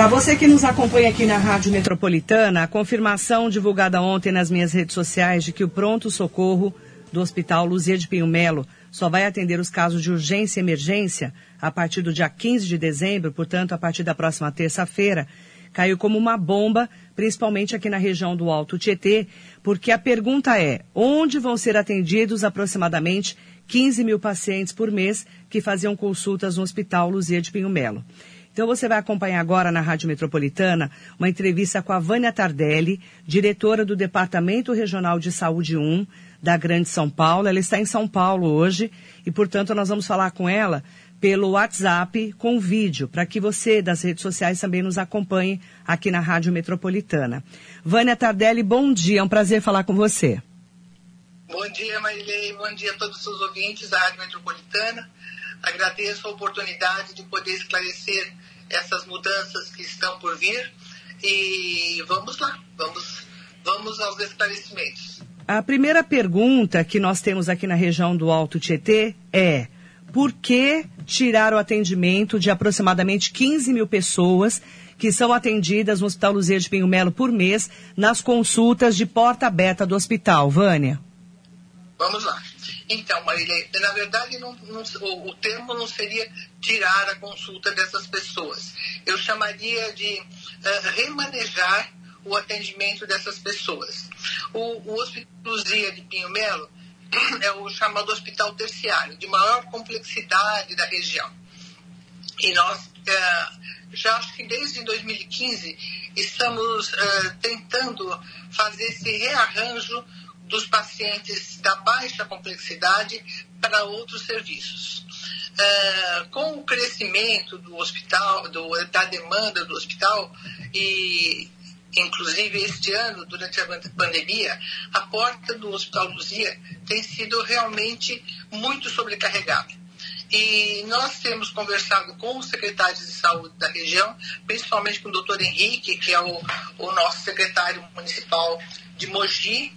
Para você que nos acompanha aqui na Rádio Metropolitana, a confirmação divulgada ontem nas minhas redes sociais de que o pronto-socorro do Hospital Luzia de Pinho Melo só vai atender os casos de urgência e emergência a partir do dia 15 de dezembro, portanto, a partir da próxima terça-feira, caiu como uma bomba, principalmente aqui na região do Alto Tietê, porque a pergunta é: onde vão ser atendidos aproximadamente 15 mil pacientes por mês que faziam consultas no Hospital Luzia de Pinho Melo? Então você vai acompanhar agora na Rádio Metropolitana uma entrevista com a Vânia Tardelli, diretora do Departamento Regional de Saúde 1 da Grande São Paulo. Ela está em São Paulo hoje e, portanto, nós vamos falar com ela pelo WhatsApp com vídeo, para que você das redes sociais também nos acompanhe aqui na Rádio Metropolitana. Vânia Tardelli, bom dia, é um prazer falar com você. Bom dia, Marilei, bom dia a todos os seus ouvintes da Rádio Metropolitana. Agradeço a oportunidade de poder esclarecer essas mudanças que estão por vir e vamos lá, vamos, vamos aos esclarecimentos. A primeira pergunta que nós temos aqui na região do Alto Tietê é por que tirar o atendimento de aproximadamente 15 mil pessoas que são atendidas no Hospital Luzia de Pinho Melo por mês nas consultas de porta aberta do hospital, Vânia? Vamos lá. Então, Marília, na verdade, não, não, o, o, termo não seria tirar a consulta dessas pessoas. Eu chamaria de uh, remanejar o atendimento dessas pessoas. O, o Hospital Luzia de Pinho Melo é o chamado hospital terciário, de maior complexidade da região. E nós, é, já acho que desde 2015, estamos é, tentando fazer esse rearranjo dos pacientes da baixa complexidade para outros serviços. É, com o crescimento do hospital, do, da demanda do hospital e inclusive este ano, durante a pandemia, a porta do Hospital Luzia tem sido realmente muito sobrecarregada. E nós temos conversado com os secretários de saúde da região, principalmente com o doutor Henrique, que é o, o nosso secretário municipal de Mogi,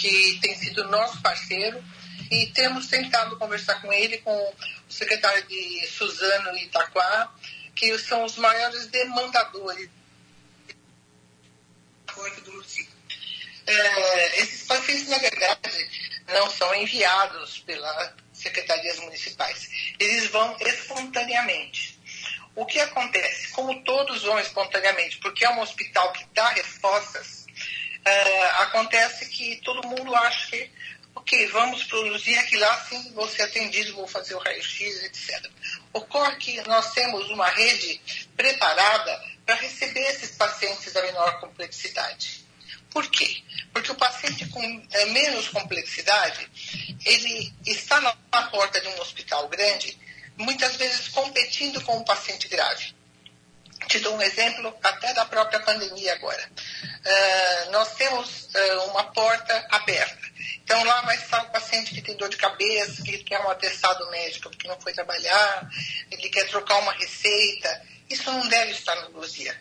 que tem sido nosso parceiro, e temos tentado conversar com ele, com o secretário de Suzano e Itaquá, que são os maiores demandadores do É, esses pacientes, na verdade, não são enviados pelas secretarias municipais. Eles vão espontaneamente. O que acontece? Como todos vão espontaneamente, porque é um hospital que dá respostas, é, acontece que todo mundo acha que, ok, vamos produzir aqui lá, sim, vou ser atendido, vou fazer o raio-x, etc. Ocorre que nós temos uma rede preparada para receber esses pacientes da menor complexidade. Por quê? Porque o paciente com é, menos complexidade, ele está na, porta de um hospital grande, muitas vezes competindo com um paciente grave. Te dou um exemplo até da própria pandemia agora. Uh, nós temos uh, uma porta aberta. Então lá vai estar o paciente que tem dor de cabeça, que quer um atestado médico porque não foi trabalhar, ele quer trocar uma receita, isso não deve estar no Luzia.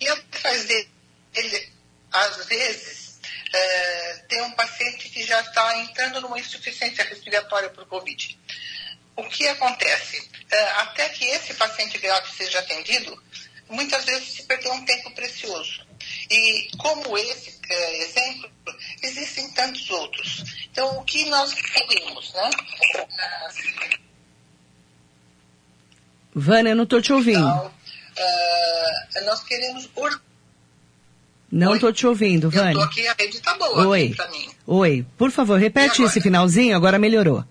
E atrás dele, às vezes, é, tem um paciente que já está entrando numa insuficiência respiratória por Covid. O que acontece? Até que esse paciente grave seja atendido, muitas vezes se perdeu um tempo precioso. E como esse é, exemplo, existem tantos outros. Então, o que nós queremos, né? Vânia, eu não estou te ouvindo. Então, uh, nós queremos. Or... Não estou te ouvindo, Vânia. Eu aqui, a rede está boa Oi. Oi, por favor, repete esse finalzinho, agora melhorou.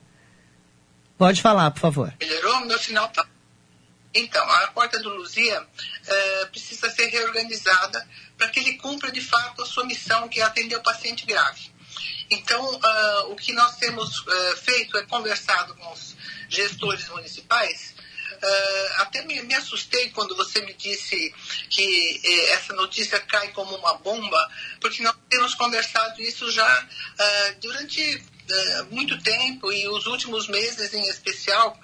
Pode falar, por favor. Melhorou? Meu sinal está. Então, a porta do Luzia uh, precisa ser reorganizada para que ele cumpra de fato a sua missão, que é atender o paciente grave. Então, uh, o que nós temos uh, feito é conversado com os gestores municipais Uh, até me, me, assustei quando você me disse que eh, essa notícia cai como uma bomba, porque nós temos conversado isso já uh, durante uh, muito tempo e os últimos meses em especial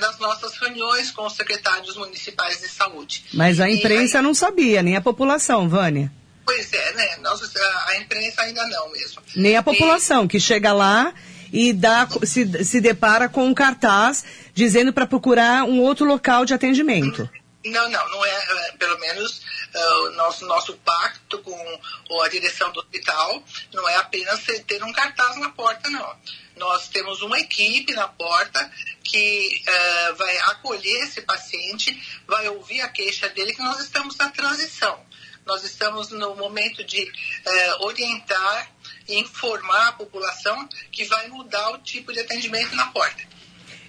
nas nossas reuniões com os secretários municipais de saúde. Mas a imprensa aí, não sabia, nem a população, Vânia. Pois é, né? Nós, a, a imprensa ainda não mesmo. Nem a população, e... que chega lá e dá, se, se depara com um cartaz dizendo para procurar um outro local de atendimento. Não, não, não é, é pelo menos uh, o nosso, nosso pacto com a direção do hospital não é apenas ter um cartaz na porta, não. Nós temos uma equipe na porta que uh, vai acolher esse paciente, vai ouvir a queixa dele, que nós estamos na transição. Nós estamos no momento de uh, orientar e informar a população que vai mudar o tipo de atendimento na porta.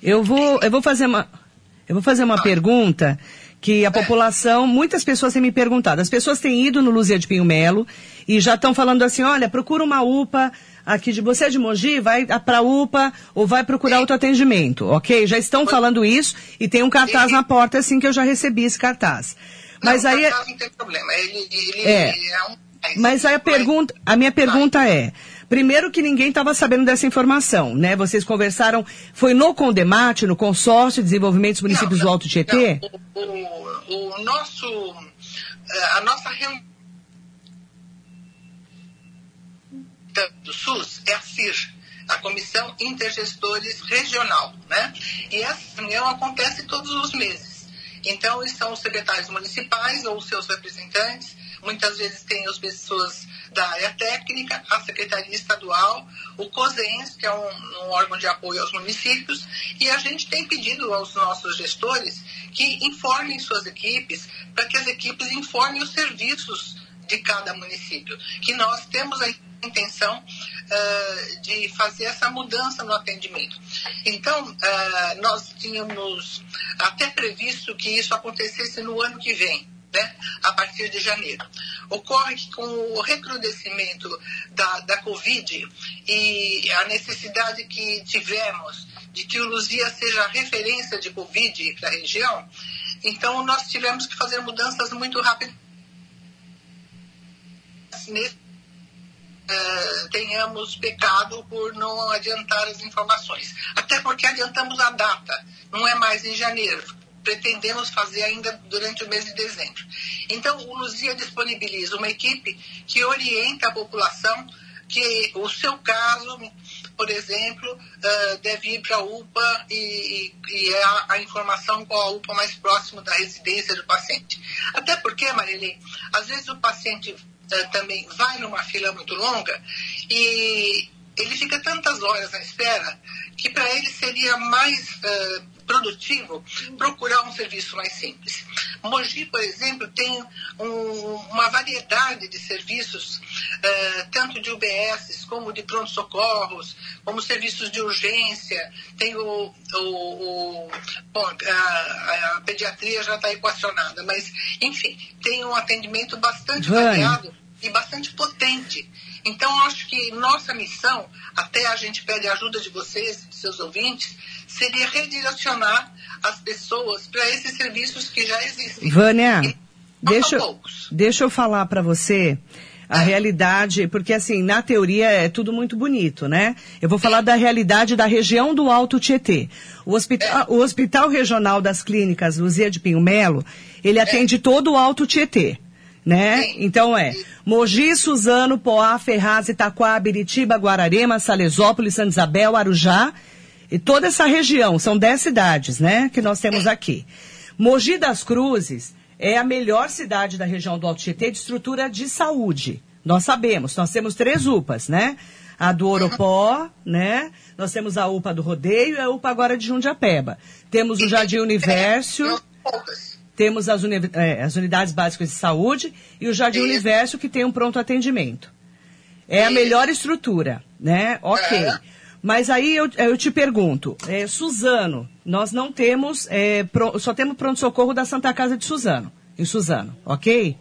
Eu vou, eu vou fazer uma, eu vou fazer uma ah. pergunta que a população, muitas pessoas têm me perguntado. As pessoas têm ido no Luzia de Pinho Melo e já estão falando assim, olha, procura uma UPA aqui de você é de Mogi, vai para UPA ou vai procurar outro atendimento, ok? Já estão falando isso e tem um cartaz na porta assim que eu já recebi esse cartaz. Mas não, aí o cartaz não tem problema, ele, ele, é. é um mas aí a pergunta, a minha pergunta é, primeiro que ninguém estava sabendo dessa informação, né? Vocês conversaram, foi no Condemate, no Consórcio de Desenvolvimento dos Municípios não, do Alto Tietê? Não, o, o, o, nosso, eh, a nossa reunião do SUS é a CIR, a Comissão Intergestores Regional, né? E essa reunião acontece todos os meses. Então, são os secretários municipais ou seus representantes Muitas vezes tem as pessoas da área técnica, a Secretaria Estadual, o COSENS, que é um, um, órgão de apoio aos municípios, e a gente tem pedido aos nossos gestores que informem suas equipes, para que as equipes informem os serviços de cada município, que nós temos a intenção uh, de fazer essa mudança no atendimento. Então, uh, nós tínhamos até previsto que isso acontecesse no ano que vem né, a partir de janeiro. Ocorre que com o recrudescimento da, da Covid e a necessidade que tivemos de que o Luzia seja referência de Covid para a região, então nós tivemos que fazer mudanças muito rápidas nesse Tenhamos pecado por não adiantar as informações. Até porque adiantamos a data, não é mais em janeiro, pretendemos fazer ainda durante o mês de dezembro. Então, o Luzia disponibiliza uma equipe que orienta a população que o seu caso, por exemplo, uh, deve ir para a UPA e, e é a, a, informação qual a UPA mais próximo da residência do paciente. Até porque, Marilene, às vezes o paciente também vai numa fila muito longa e ele fica tantas horas na espera que para ele seria mais uh, produtivo procurar um serviço mais simples. Mogi, por exemplo, tem um, uma variedade de serviços, uh, tanto de UBS como de pronto-socorros, como serviços de urgência, tem o. o, o bom, a, a, pediatria já está equacionada, mas, enfim, tem um atendimento bastante variado e bastante potente. Então, acho que nossa missão, até a gente pede a ajuda de vocês, de seus ouvintes, seria redirecionar as pessoas para esses serviços que já existem. Vânia, deixa, deixa eu falar para você a é. realidade, porque assim, na teoria é tudo muito bonito, né? Eu vou falar da realidade da região do Alto Tietê. O hospital, é. o hospital Regional das Clínicas Luzia de Pinho Melo, ele é. atende todo o Alto Tietê. Né? Sim. Então é Mogi, Suzano, Poá, Ferraz, Itaquá, Biritiba, Guararema, Salesópolis, Santa Isabel, Arujá e toda essa região, são dez cidades, né, que nós temos aqui. Mogi das Cruzes é a melhor cidade da região do Alto Tietê de estrutura de saúde. Nós sabemos, nós temos três UPAs, né? A do Oropó, né? Nós temos a UPA do Rodeio e a UPA agora de Jundiapeba. Temos o Jardim Universo, temos as, uni é, as unidades básicas de saúde e o Jardim Universo que tem um pronto atendimento. É a melhor estrutura, né? Ok. É. Mas aí eu, eu te pergunto, é, Suzano, nós não temos, é, pro, só temos pronto-socorro da Santa Casa de Suzano, em Suzano, ok?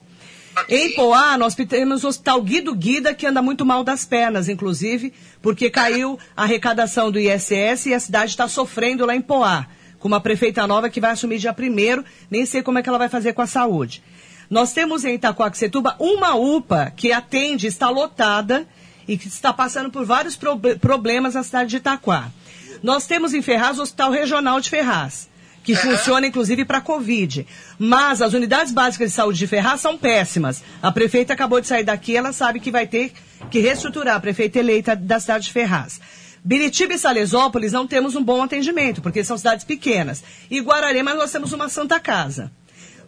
Em Poá, nós temos o Hospital Guido Guida, que anda muito mal das pernas, inclusive, porque caiu a arrecadação do ISS e a cidade está sofrendo lá em Poá, com uma prefeita nova que vai assumir dia primeiro, nem sei como é que ela vai fazer com a saúde. Nós temos em Itacoaxetuba uma UPA que atende, está lotada, e que está passando por vários pro problemas na cidade de Itaquá. Nós temos em Ferraz o Hospital Regional de Ferraz, que funciona inclusive para Covid. Mas as unidades básicas de saúde de Ferraz são péssimas. A prefeita acabou de sair daqui, ela sabe que vai ter que reestruturar, a prefeita eleita da cidade de Ferraz. Biritiba e Salesópolis não temos um bom atendimento, porque são cidades pequenas. E Guararema nós temos uma Santa Casa.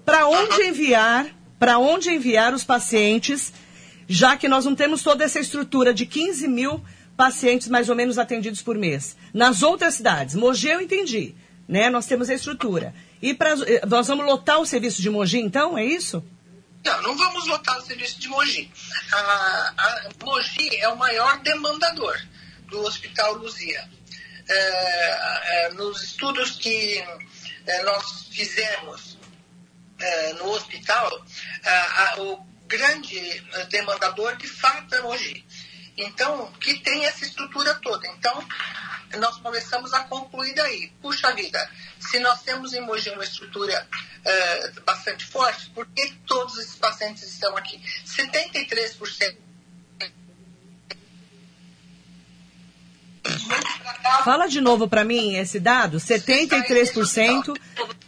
para onde enviar, para onde enviar os pacientes, já que nós não temos toda essa estrutura de 15 mil pacientes mais ou menos atendidos por mês. Nas outras cidades, Mogi eu entendi, né? Nós temos a estrutura. E pra, eh, nós vamos lotar o serviço de Mogi, então, é isso? Não, não vamos lotar o serviço de Mogi. A, a, Mogi é o maior demandador do Hospital Luzia. É, é, nos estudos que é, nós fizemos no hospital, o grande demandador de fato é Mogi. Então, que tem essa estrutura toda. Então, nós começamos a concluir daí. Puxa vida, se nós temos em Mogi uma estrutura bastante forte, por que todos esses pacientes estão aqui? 73% Fala de novo para mim esse dado. 73%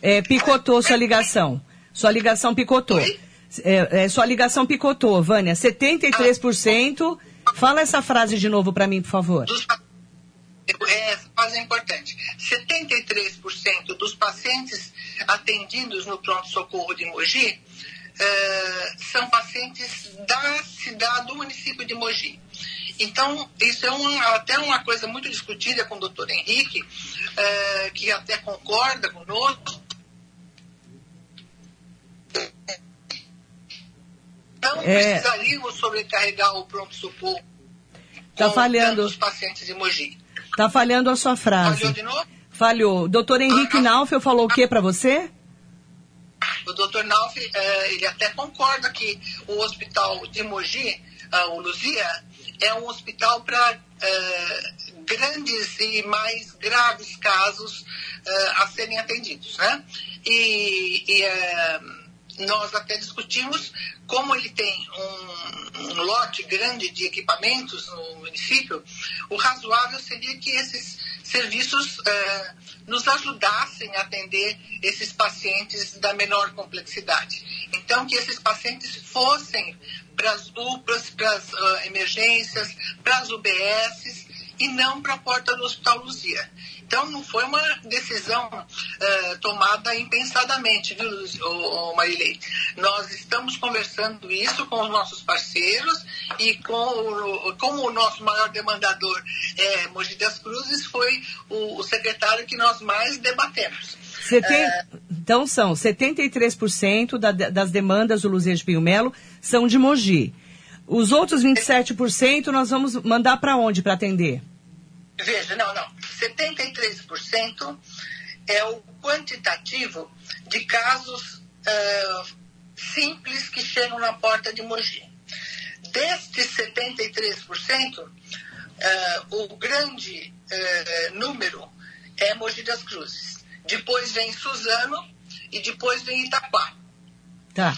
é, picotou sua ligação. Sua ligação picotou. É, é, sua ligação picotou, Vânia. 73%. Fala essa frase de novo para mim, por favor. Essa frase é importante. 73% dos pacientes atendidos no pronto-socorro de Mogi uh, são pacientes da cidade, do município de Mogi. Então, isso é uma, até uma coisa muito discutida com o doutor Henrique, uh, que até concorda conosco. Não é... precisaríamos sobrecarregar o pronto-socorro Está falhando. os pacientes de Mogi. Está falhando a sua frase. Falhou de novo? Falhou. Doutor Henrique ah, Naufel falou o que para você? O doutor Nauf, eh, ele até concorda que o hospital de Mogi, ah, o Luzia, é um hospital para eh, grandes e mais graves casos eh, a serem atendidos, né? E, e nós até discutimos como ele tem um, um, lote grande de equipamentos no município, o razoável seria que esses serviços uh, nos ajudassem a atender esses pacientes da menor complexidade. Então, que esses pacientes fossem para as UPAs, para as uh, emergências, para as UBSs e não para a porta do Hospital Luzia. Então, não foi uma decisão uh, tomada impensadamente, viu, oh, Marilei? Nós estamos conversando isso com os nossos parceiros e com o, o nosso maior demandador é Mogi das Cruzes, foi o, o secretário que nós mais debatemos. Seten... É... Então, são 73% da, das demandas do Luzia de Pinho Melo são de Mogi. Os outros 27% nós vamos mandar para onde para atender? Veja, não, não. 73% é o quantitativo de casos uh, simples que chegam na porta de Mogi. Destes 73%, uh, o grande uh, número é Mogi das Cruzes. Depois vem Suzano e depois vem Itaquá. Tá.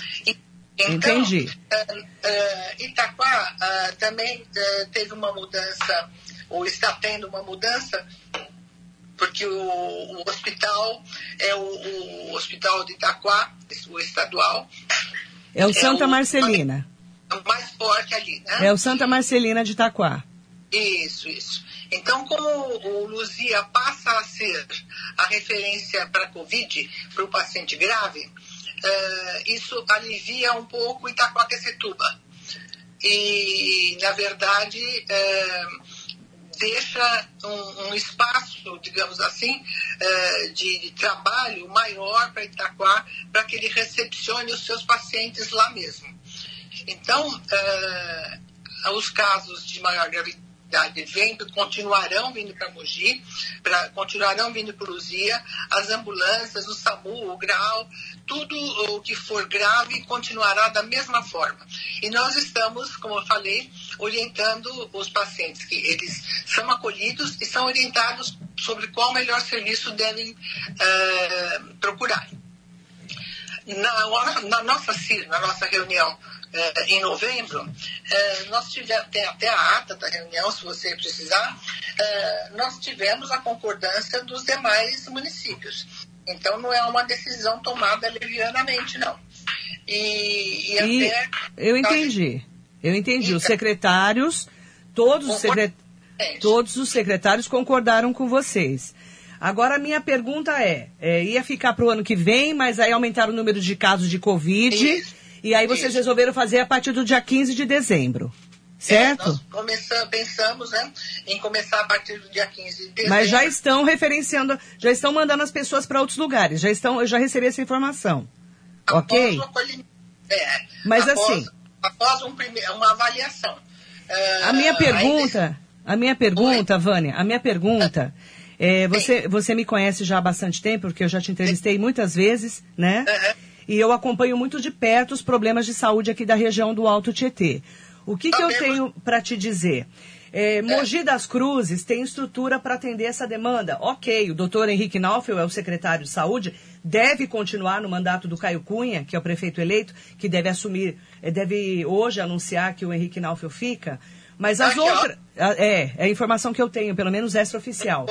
Então, Entendi. Itaquá também teve uma mudança ou está tendo uma mudança, porque o, o hospital é o, o, hospital de Itaquá, o estadual. É o Santa é Marcelina. É o mais forte ali, né? É o Santa Marcelina de Itaquá. Isso, isso. Então, como o Luzia passa a ser a referência para a Covid, para o paciente grave, uh, isso alivia um pouco Itaquaquecetuba. E, na verdade, uh, deixa um, um espaço, digamos assim, uh, de, de, trabalho maior para Itaquá, para que ele recepcione os seus pacientes lá mesmo. Então, os casos de maior gravidade vêm, continuarão vindo para Mogi, pra, continuarão vindo para Luzia, as ambulâncias, o SAMU, o GRAU, tudo o que for grave continuará da mesma forma. E nós estamos, como eu falei, orientando os pacientes que eles são acolhidos e são orientados sobre qual melhor serviço devem uh, procurar. Na, na, nossa na nossa reunião em novembro, uh, nós tivemos, tem até a ata da reunião, se você precisar, nós tivemos a concordância dos demais municípios. Então não é uma decisão tomada levianamente, não. E, e, e até, eu entendi. Eu entendi. Então, os secretários, todos os, secret... todos os secretários concordaram com vocês. Agora, a minha pergunta é, é ia ficar para o ano que vem, mas aí aumentaram o número de casos de Covid, Isso. E aí vocês Isso. resolveram fazer a partir do dia 15 de dezembro. Certo? É, nós começamos, pensamos né, em começar a partir do dia 15 de dezembro. Mas já estão referenciando, já estão mandando as pessoas para outros lugares, já estão, eu já recebi essa informação. Após ok? É, Mas após, assim. Após um uma avaliação. Uh, a minha pergunta, a minha pergunta, Oi. Vânia, a minha pergunta. É, você, você me conhece já há bastante tempo, porque eu já te entrevistei muitas vezes, né? Uhum. E eu acompanho muito de perto os problemas de saúde aqui da região do Alto Tietê. O que, que eu tenho para te dizer? É, Mogi das Cruzes tem estrutura para atender essa demanda. Ok, o doutor Henrique Naufel é o secretário de saúde, deve continuar no mandato do Caio Cunha, que é o prefeito eleito, que deve assumir, é, deve hoje anunciar que o Henrique Naufel fica. Mas as outras. É, é a informação que eu tenho, pelo menos extraoficial.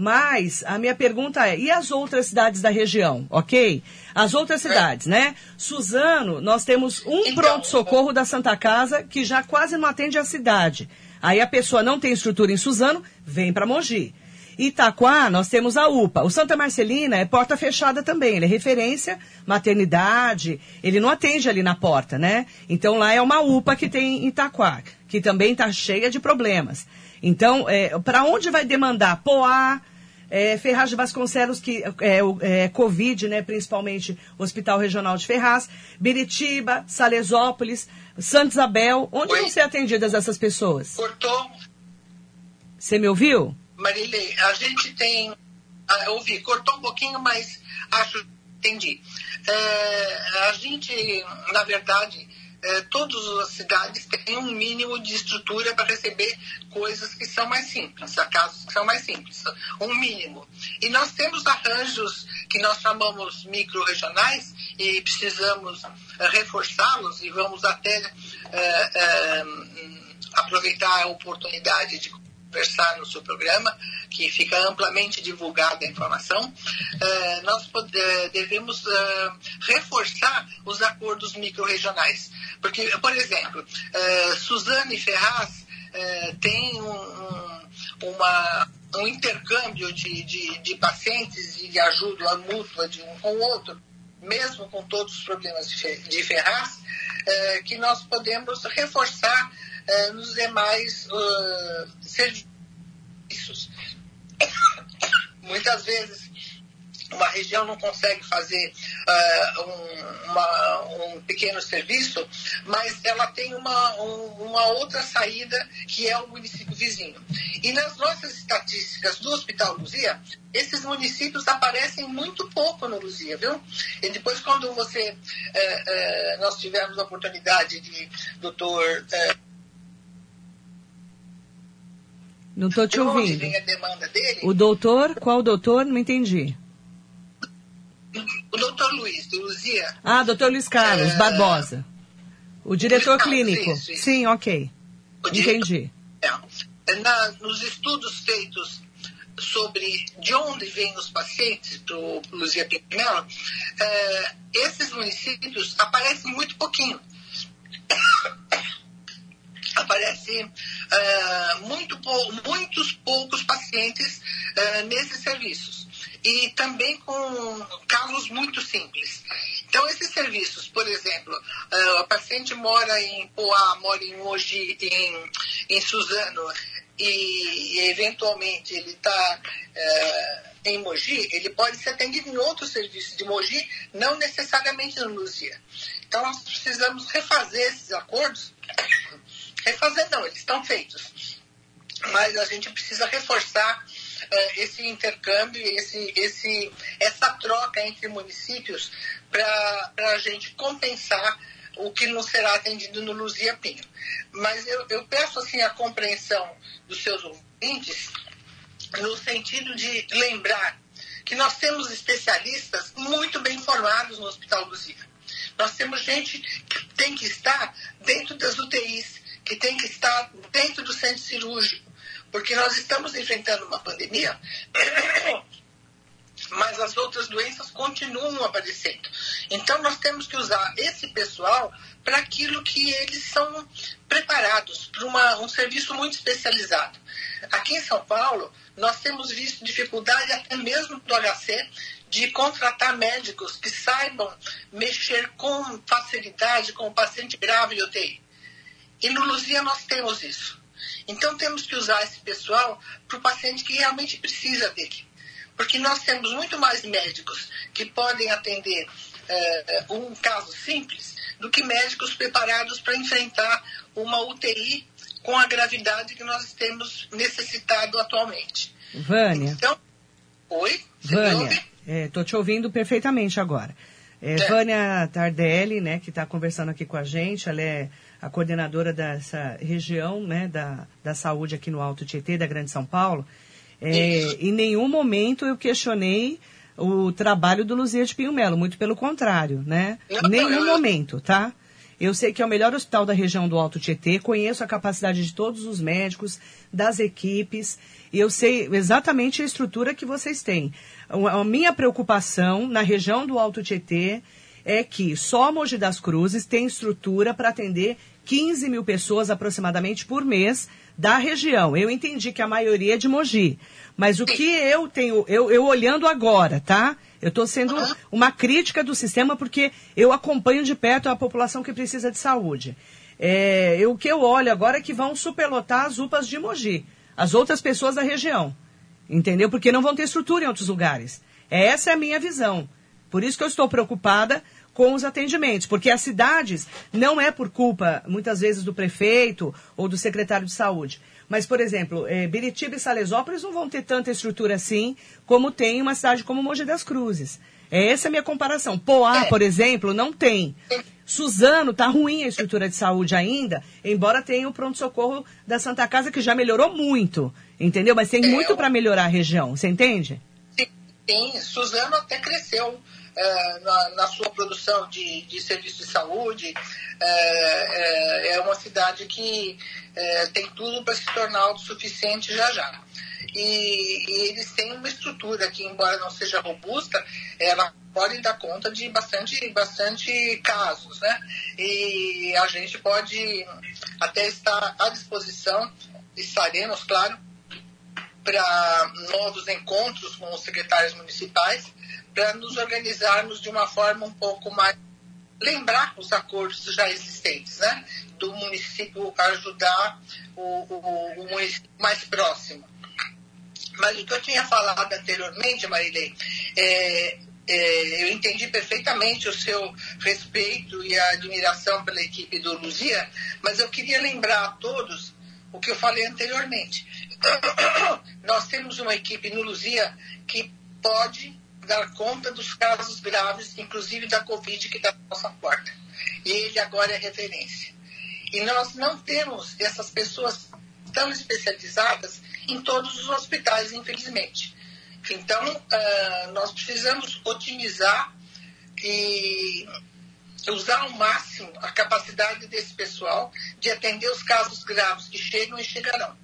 Mas a minha pergunta é: e as outras cidades da região, ok? As outras é. cidades, é. né? Suzano, nós temos um então, pronto-socorro da Santa Casa que já quase não atende a cidade. Aí a pessoa não tem estrutura em Suzano, vem para Mogi. Itaquá, nós temos a UPA. O Santa Marcelina é porta fechada também. Ele é referência, maternidade. Ele não atende ali na porta, né? Então lá é uma UPA que tem em Itaquá, que também está cheia de problemas. Então, é, para onde vai demandar? Poá, é, Ferraz de Vasconcelos, que é, é, Covid, né, principalmente o Hospital Regional de Ferraz, Biritiba, Salesópolis, Santa Isabel. Onde Oi. vão ser atendidas essas pessoas? Cortou. Você me ouviu? Marilei, a gente tem. Ah, ouvi, cortou um pouquinho, mas acho que entendi. É, a gente, na verdade, é, todas as cidades têm um mínimo de estrutura para receber coisas que são mais simples, casos que são mais simples, um mínimo. E nós temos arranjos que nós chamamos micro-regionais e precisamos é, reforçá-los e vamos até é, é, aproveitar a oportunidade de conversar no seu programa, que fica amplamente divulgada a informação, uh, nós pode, devemos uh, reforçar os acordos micro-regionais. Porque, por exemplo, Suzane Ferraz tem um, uma, um intercâmbio de, de, de pacientes e de ajuda mútua de um com o outro, mesmo com todos os problemas de Ferraz, que nós podemos reforçar uh, nos demais uh, serviços. Muitas vezes uma região não consegue fazer uh, um, uma, um, pequeno serviço, mas ela tem uma, um, uma outra saída que é o município vizinho. E nas nossas estatísticas do Hospital Luzia, esses municípios aparecem muito pouco no Luzia, viu? E depois quando você, uh, uh, nós tivemos a oportunidade de doutor não estou te ouvindo. O doutor, qual doutor? Não entendi. Luiz, de Luzia. Ah, doutor Luiz Carlos é... Barbosa. O diretor clínico. Isso, isso. Sim, ok. O entendi. É, na, nos estudos feitos sobre de onde vêm os pacientes para o Luzia Pinhelo, é, esses municípios aparecem muito pouquinho aparece uh, muito pou, muitos poucos pacientes uh, nesses serviços. E também com casos muito simples. Então, esses serviços, por exemplo, uh, o paciente mora em Poá, mora em Mogi, em, em Suzano, e, eventualmente ele está em Mogi, ele pode ser atendido em outros serviços de Mogi, não necessariamente no Luzia. Então, nós precisamos refazer esses acordos refazer não, eles estão feitos. Mas a gente precisa reforçar esse intercâmbio, esse, esse, essa troca entre municípios para a gente compensar o que não será atendido no Luzia Pinho. Mas eu, eu peço assim a compreensão dos seus ouvintes no sentido de lembrar que nós temos especialistas muito bem formados no Hospital Luzia. Nós temos gente que tem que estar dentro das UTIs, que tem que estar dentro do centro cirúrgico, porque nós estamos enfrentando uma pandemia, mas as outras doenças continuam aparecendo. Então nós temos que usar esse pessoal para aquilo que eles são preparados, para um serviço muito especializado. aqui em São Paulo, nós temos visto dificuldade até mesmo do HC de contratar médicos que saibam mexer com facilidade com o paciente grave de UTI. E no Luzia nós temos isso. Então temos que usar esse pessoal para o paciente que realmente precisa dele. Porque nós temos muito mais médicos que podem atender é, um caso simples do que médicos preparados para enfrentar uma UTI com a gravidade que nós temos necessitado atualmente. Vânia. Então, oi? Vânia, estou é, te ouvindo perfeitamente agora. É, é. Vânia Tardelli, né, que está conversando aqui com a gente, ela é a coordenadora dessa região né, da, da saúde aqui no Alto Tietê, da Grande São Paulo. É, em nenhum momento eu questionei o trabalho do Luzia de Pinho Melo, muito pelo contrário, né? Em nenhum momento, tá? Eu sei que é o melhor hospital da região do Alto Tietê, conheço a capacidade de todos os médicos, das equipes, e eu sei exatamente a estrutura que vocês têm. A minha preocupação na região do Alto Tietê é que só Mogi das Cruzes tem estrutura para atender 15 mil pessoas aproximadamente por mês da região. Eu entendi que a maioria é de Mogi. Mas o que eu tenho, eu, eu olhando agora, tá? Eu estou sendo uma crítica do sistema porque eu acompanho de perto a população que precisa de saúde. É, o que eu olho agora é que vão superlotar as UPAs de Mogi, as outras pessoas da região. Entendeu? Porque não vão ter estrutura em outros lugares. Essa é a minha visão. Por isso que eu estou preocupada com os atendimentos, porque as cidades não é por culpa, muitas vezes, do prefeito ou do secretário de saúde. Mas, por exemplo, é, Biritiba e Salesópolis não vão ter tanta estrutura assim como tem uma cidade como Mogi das Cruzes. É essa a minha comparação. Poá, é. por exemplo, não tem. Suzano, tá ruim a estrutura de saúde ainda, embora tenha o pronto-socorro da Santa Casa, que já melhorou muito, entendeu? Mas tem é, muito para melhorar a região, você entende? Sim, Suzano até cresceu é, na, na, sua produção de, de serviço de saúde. É, é, uma cidade que tem tudo para se tornar autossuficiente já já. E, e, eles têm uma estrutura que, embora não seja robusta, ela pode dar conta de bastante, bastante casos, né? E a gente pode até estar à disposição, estaremos, claro, para novos encontros com os secretários municipais para nos organizarmos de uma forma um pouco mais lembrar os acordos já existentes, né? Do município ajudar o, o, o município mais próximo. Mas o que eu tinha falado anteriormente, Marilei, é, é, eu entendi perfeitamente o seu respeito e a admiração pela equipe do Luzia, mas eu queria lembrar a todos o que eu falei anteriormente. Nós temos uma equipe no Luzia que pode dar conta dos casos graves, inclusive da Covid, que está na nossa porta. E ele agora é referência. E nós não temos essas pessoas tão especializadas em todos os hospitais, infelizmente. Então, uh, nós precisamos otimizar e usar ao máximo a capacidade desse pessoal de atender os casos graves que chegam e chegarão.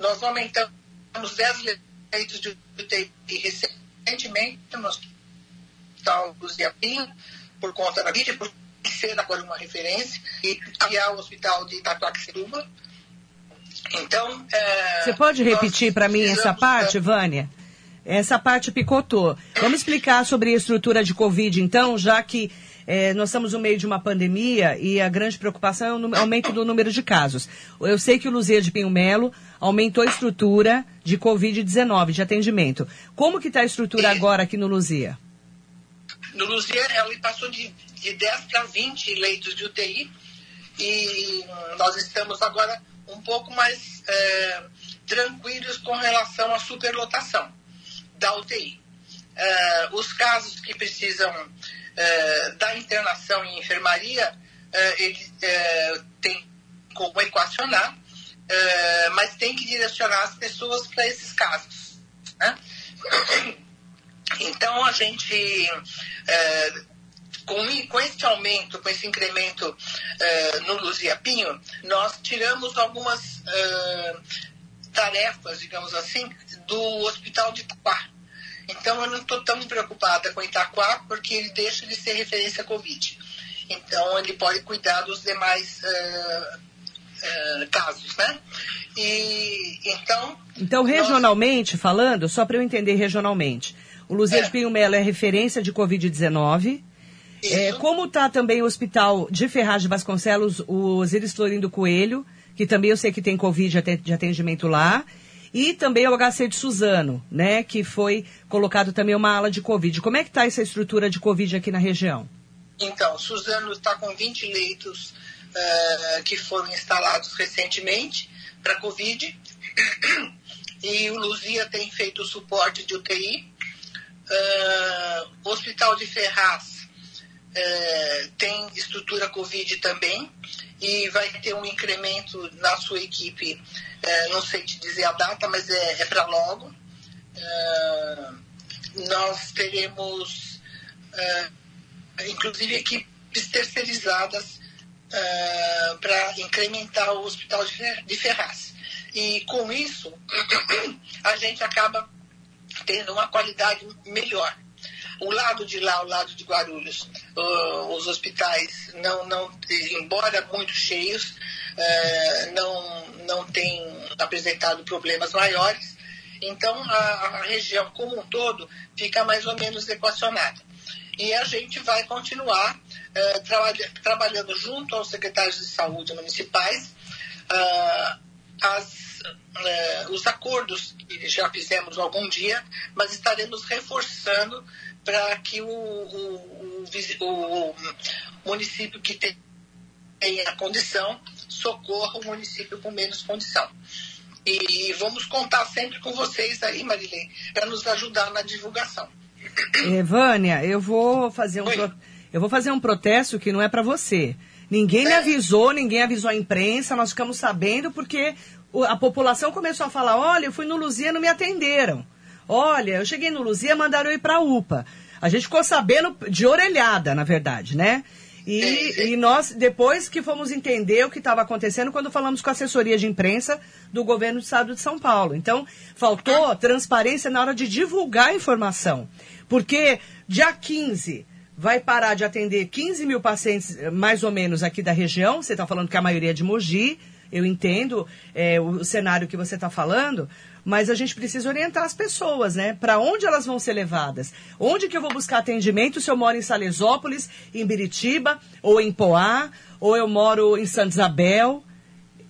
Nós aumentamos 10 leitos de UTI recentemente no Hospital Luzia Pinho, por conta da mídia, por ser agora uma referência, e criar o Hospital de Itacoaxetuba. Então, é, Você pode repetir para mim essa parte, da... Vânia? Essa parte picotou. Vamos explicar sobre a estrutura de Covid, então, já que é, nós estamos no meio de uma pandemia e a grande preocupação é o aumento do número de casos. Eu sei que o Luzia de Pinho Melo aumentou a estrutura de Covid-19, de atendimento. Como que está a estrutura agora aqui no Luzia? No Luzia, ela passou de, de 10 para 20 leitos de UTI e nós estamos agora um pouco mais é, tranquilos com relação à superlotação da UTI. É, os casos que precisam é, da internação em enfermaria, é, ele é, tem como equacionar, mas tem que direcionar as pessoas para esses casos. Né? Então, a gente, com, com esse aumento, com esse incremento no Luziapinho, nós tiramos algumas tarefas, digamos assim, do Hospital de Itaquá. Então, eu não estou tão preocupada com Itaquá, porque ele deixa de ser referência Covid. Então, ele pode cuidar dos demais uh, uh, casos, né? E então. Então, regionalmente nós... falando, só para eu entender regionalmente, o Luzia é. de Pinho Melo é referência de Covid-19. É, como está também o hospital de Ferraz de Vasconcelos, o Osiris Florindo Coelho, que também eu sei que tem Covid de atendimento lá, e também o HC de Suzano, né, que foi colocado também uma ala de Covid. Como é que está essa estrutura de Covid aqui na região? Então, Suzano está com 20 leitos uh, que foram instalados recentemente para Covid, e o Luzia tem feito o suporte de UTI. Uh, eh, Hospital de Ferraz é, tem estrutura Covid também e vai ter um incremento na sua equipe, é, não sei te dizer a data, mas é, é para logo. É, nós teremos, é, inclusive, equipes terceirizadas é, para incrementar o hospital de Ferraz. E com isso, a gente acaba tendo uma qualidade melhor o lado de lá, o lado de Guarulhos, uh, os hospitais, não, não, embora muito cheios, uh, não, não têm apresentado problemas maiores. Então, a, a, região como um todo fica mais ou menos equacionada. E a gente vai continuar uh, trabalha, trabalhando junto aos secretários de saúde municipais as os acordos que já fizemos algum dia, mas estaremos reforçando para que o, o, o, o, município que tem, tem a condição socorra o município com menos condição. E vamos contar sempre com vocês aí, Marilene, para nos ajudar na divulgação. Vânia, eu vou fazer um pro... eu vou fazer um protesto que não é para você. Ninguém é. me avisou, ninguém avisou a imprensa, nós ficamos sabendo porque a população começou a falar: olha, eu fui no Luzia não me atenderam. Olha, eu cheguei no Luzia, mandaram eu ir para a UPA. A gente ficou sabendo de orelhada, na verdade, né? E, e, nós, depois que fomos entender o que estava acontecendo, quando falamos com a assessoria de imprensa do governo do estado de São Paulo. Então, faltou transparência na hora de divulgar a informação. Porque dia 15 vai parar de atender 15 mil pacientes, mais ou menos, aqui da região. Você está falando que a maioria é de Mogi. Eu entendo é, o cenário que você está falando, mas a gente precisa orientar as pessoas, né? Para onde elas vão ser levadas? Onde que eu vou buscar atendimento se eu moro em Salesópolis, em Biritiba, ou em Poá, ou eu moro em Santa Isabel?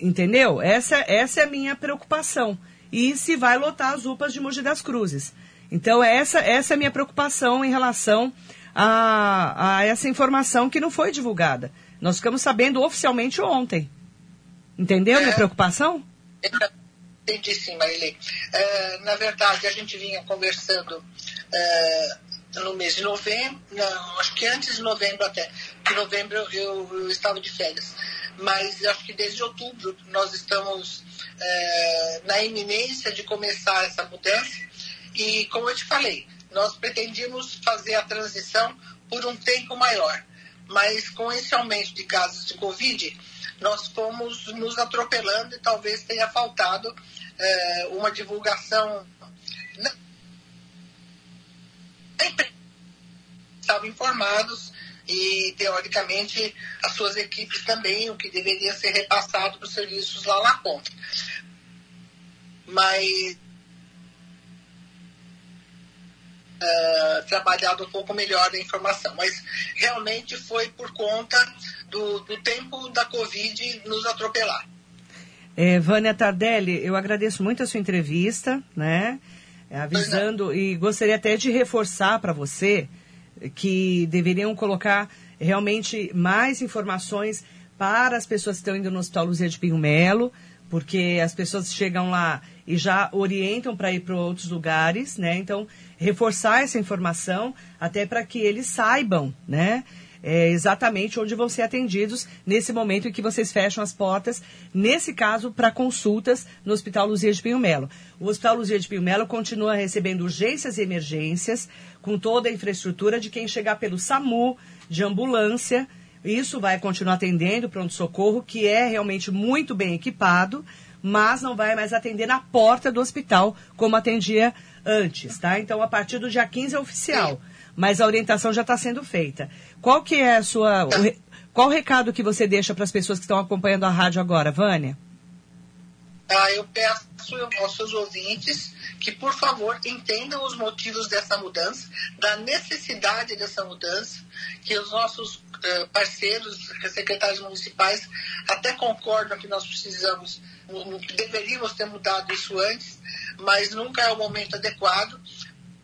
Entendeu? Essa, essa é a minha preocupação. E se vai lotar as UPAs de Mogi das Cruzes. Então, essa, essa é a minha preocupação em relação a, a essa informação que não foi divulgada. Nós ficamos sabendo oficialmente ontem. Entendeu a minha é. Sim, Marilei. Uh, na verdade, a gente vinha conversando uh, no mês de novembro, não, acho que antes de novembro até, que novembro eu, eu, estava de férias. Mas acho que desde outubro nós estamos uh, na iminência de começar essa mudança. E como eu te falei, nós pretendíamos fazer a transição por um tempo maior. Mas com esse aumento de casos de Covid, nós fomos nos atropelando e talvez tenha faltado é, uma divulgação. Estavam informados e, teoricamente, as suas equipes também, o que deveria ser repassado para os serviços lá na ponta. Mas uh, trabalhado um pouco melhor a informação. Mas realmente foi por conta do, do tempo da Covid nos atropelar. É, Vânia Tardelli, eu agradeço muito a sua entrevista, né? É, avisando e gostaria até de reforçar para você que deveriam colocar realmente mais informações para as pessoas que estão indo no Hospital Luzia de Pinho Melo, porque as pessoas chegam lá e já orientam para ir para outros lugares, né? Então, reforçar essa informação até para que eles saibam, né? É, exatamente onde vão ser atendidos nesse momento em que vocês fecham as portas, nesse caso, para consultas no Hospital Luzia de Pinho Melo. O Hospital Luzia de Pinho Melo continua recebendo urgências e emergências, com toda a infraestrutura de quem chegar pelo SAMU, de ambulância. Isso vai continuar atendendo pronto-socorro, que é realmente muito bem equipado, mas não vai mais atender na porta do hospital, como atendia antes, tá? Então, a partir do dia 15 é oficial, mas a orientação já está sendo feita. Qual que é a sua... O, Qual o recado que você deixa para as pessoas que estão acompanhando a rádio agora, Vânia? Ah, eu peço aos seus ouvintes que, por favor, entendam os motivos dessa mudança, da necessidade dessa mudança, que os nossos uh, parceiros, secretários municipais, até concordam que nós precisamos, deveríamos ter mudado isso antes, mas nunca é o momento adequado.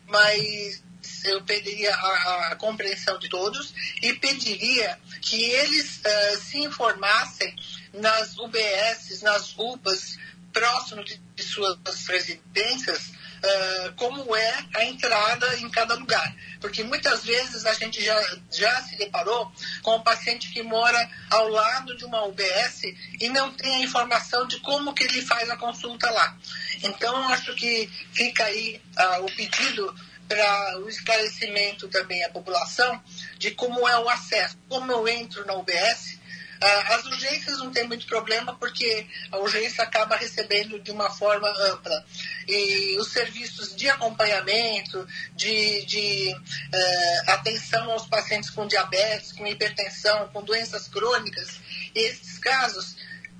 Mas eu pediria a, a, compreensão de todos e pediria que eles uh, se informassem nas UBS, nas UPAs, próximo de, de suas residências, uh, como é a entrada em cada lugar. Porque muitas vezes a gente já, já se deparou com um paciente que mora ao lado de uma UBS e não tem a informação de como que ele faz a consulta lá. Então, acho que fica aí uh, o pedido para o esclarecimento também à população de como é o acesso. Como eu entro na UBS, ah, as urgências não tem muito problema porque a urgência acaba recebendo de uma forma ampla. E os serviços de acompanhamento, de, de uh, atenção aos pacientes com diabetes, com hipertensão, com doenças crônicas, esses casos,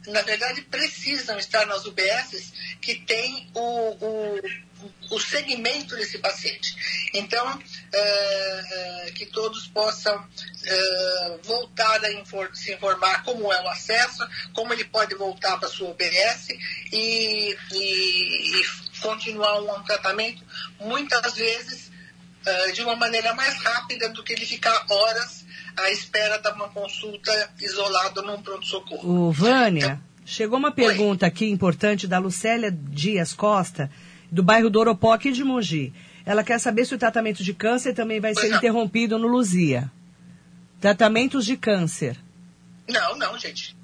na verdade, precisam estar nas UBSs que tem o, o o segmento desse paciente. Então, é, que todos possam é, voltar a infor se informar como é o acesso, como ele pode voltar para a sua OBS e, e, e, continuar um tratamento, muitas vezes é, de uma maneira mais rápida do que ele ficar horas à espera de uma consulta isolada num pronto-socorro. Vânia, então, chegou uma pergunta Oi. aqui importante da Lucélia Dias Costa do bairro do Oropó, aqui de Mogi. Ela quer saber se o tratamento de câncer também vai ser interrompido no Luzia. Tratamentos de câncer. Não, não, gente.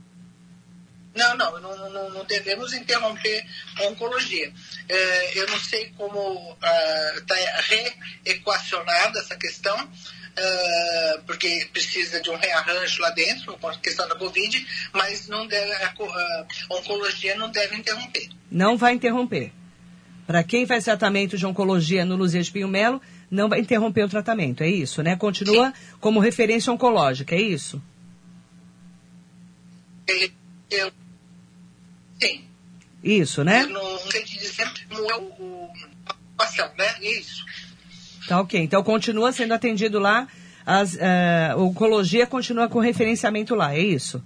Não, não, não, não, não devemos interromper a oncologia. É, eu não sei como está uh, reequacionada essa questão, uh, porque precisa de um rearranjo lá dentro, com a questão da Covid, mas não deve, a, a oncologia não deve interromper. Não vai interromper. Para quem faz tratamento de oncologia no Luzia de Pinho Melo, não vai interromper o tratamento, é isso, né? Continua Sim. como referência oncológica, é isso? Eu, sim. Isso, né? Eu não sei te dizer como é o, a ação, né? Isso. Tá ok. Então continua sendo atendido lá, as, uh, oncologia continua com referenciamento lá, é isso?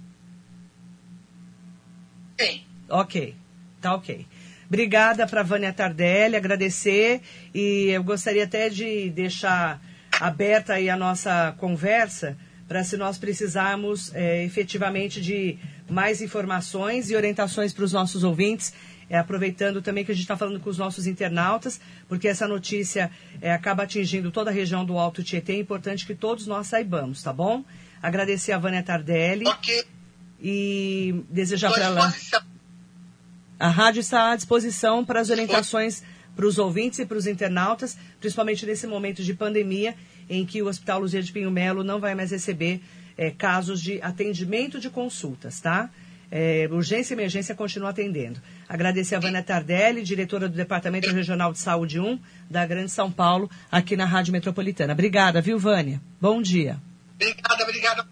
Sim. Ok. Tá ok. Obrigada para Vânia Tardelli, agradecer e eu gostaria até de deixar aberta aí a nossa conversa para se nós precisarmos é, efetivamente de mais informações e orientações para os nossos ouvintes, é, aproveitando também que a gente está falando com os nossos internautas, porque essa notícia é, acaba atingindo toda a região do Alto Tietê, é importante que todos nós saibamos, tá bom? Agradecer a Vânia Tardelli okay. e desejar para ela... A rádio está à disposição para as orientações para os ouvintes e para os internautas, principalmente nesse momento de pandemia, em que o Hospital Luzia de Pinho Melo não vai mais receber é, casos de atendimento de consultas, tá? É, urgência e emergência continua atendendo. Agradecer a Vânia Tardelli, diretora do Departamento Regional de Saúde 1 da Grande São Paulo, aqui na Rádio Metropolitana. Obrigada, viu, Vânia? Bom dia. Obrigada, obrigada.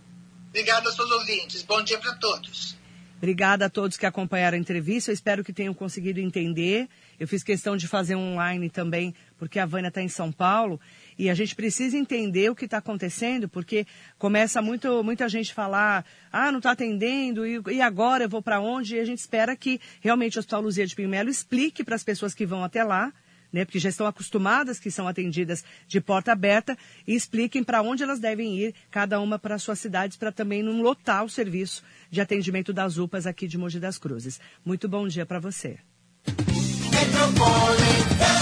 Obrigada aos seus ouvintes. Bom dia para todos. Obrigada a todos que acompanharam a entrevista. Eu espero que tenham conseguido entender. Eu fiz questão de fazer online também, porque a Vânia está em São Paulo. E a gente precisa entender o que está acontecendo, porque começa muito, muita gente falar, ah, não está atendendo, e, e, agora eu vou para onde? E a gente espera que realmente o Hospital Luzia de Pinho Melo explique para as pessoas que vão até lá né, porque já estão acostumadas que são atendidas de porta aberta, e expliquem para onde elas devem ir, cada uma para suas cidades, para também não lotar o serviço de atendimento das UPAs aqui de Mogi das Cruzes. Muito bom dia para você. Metropol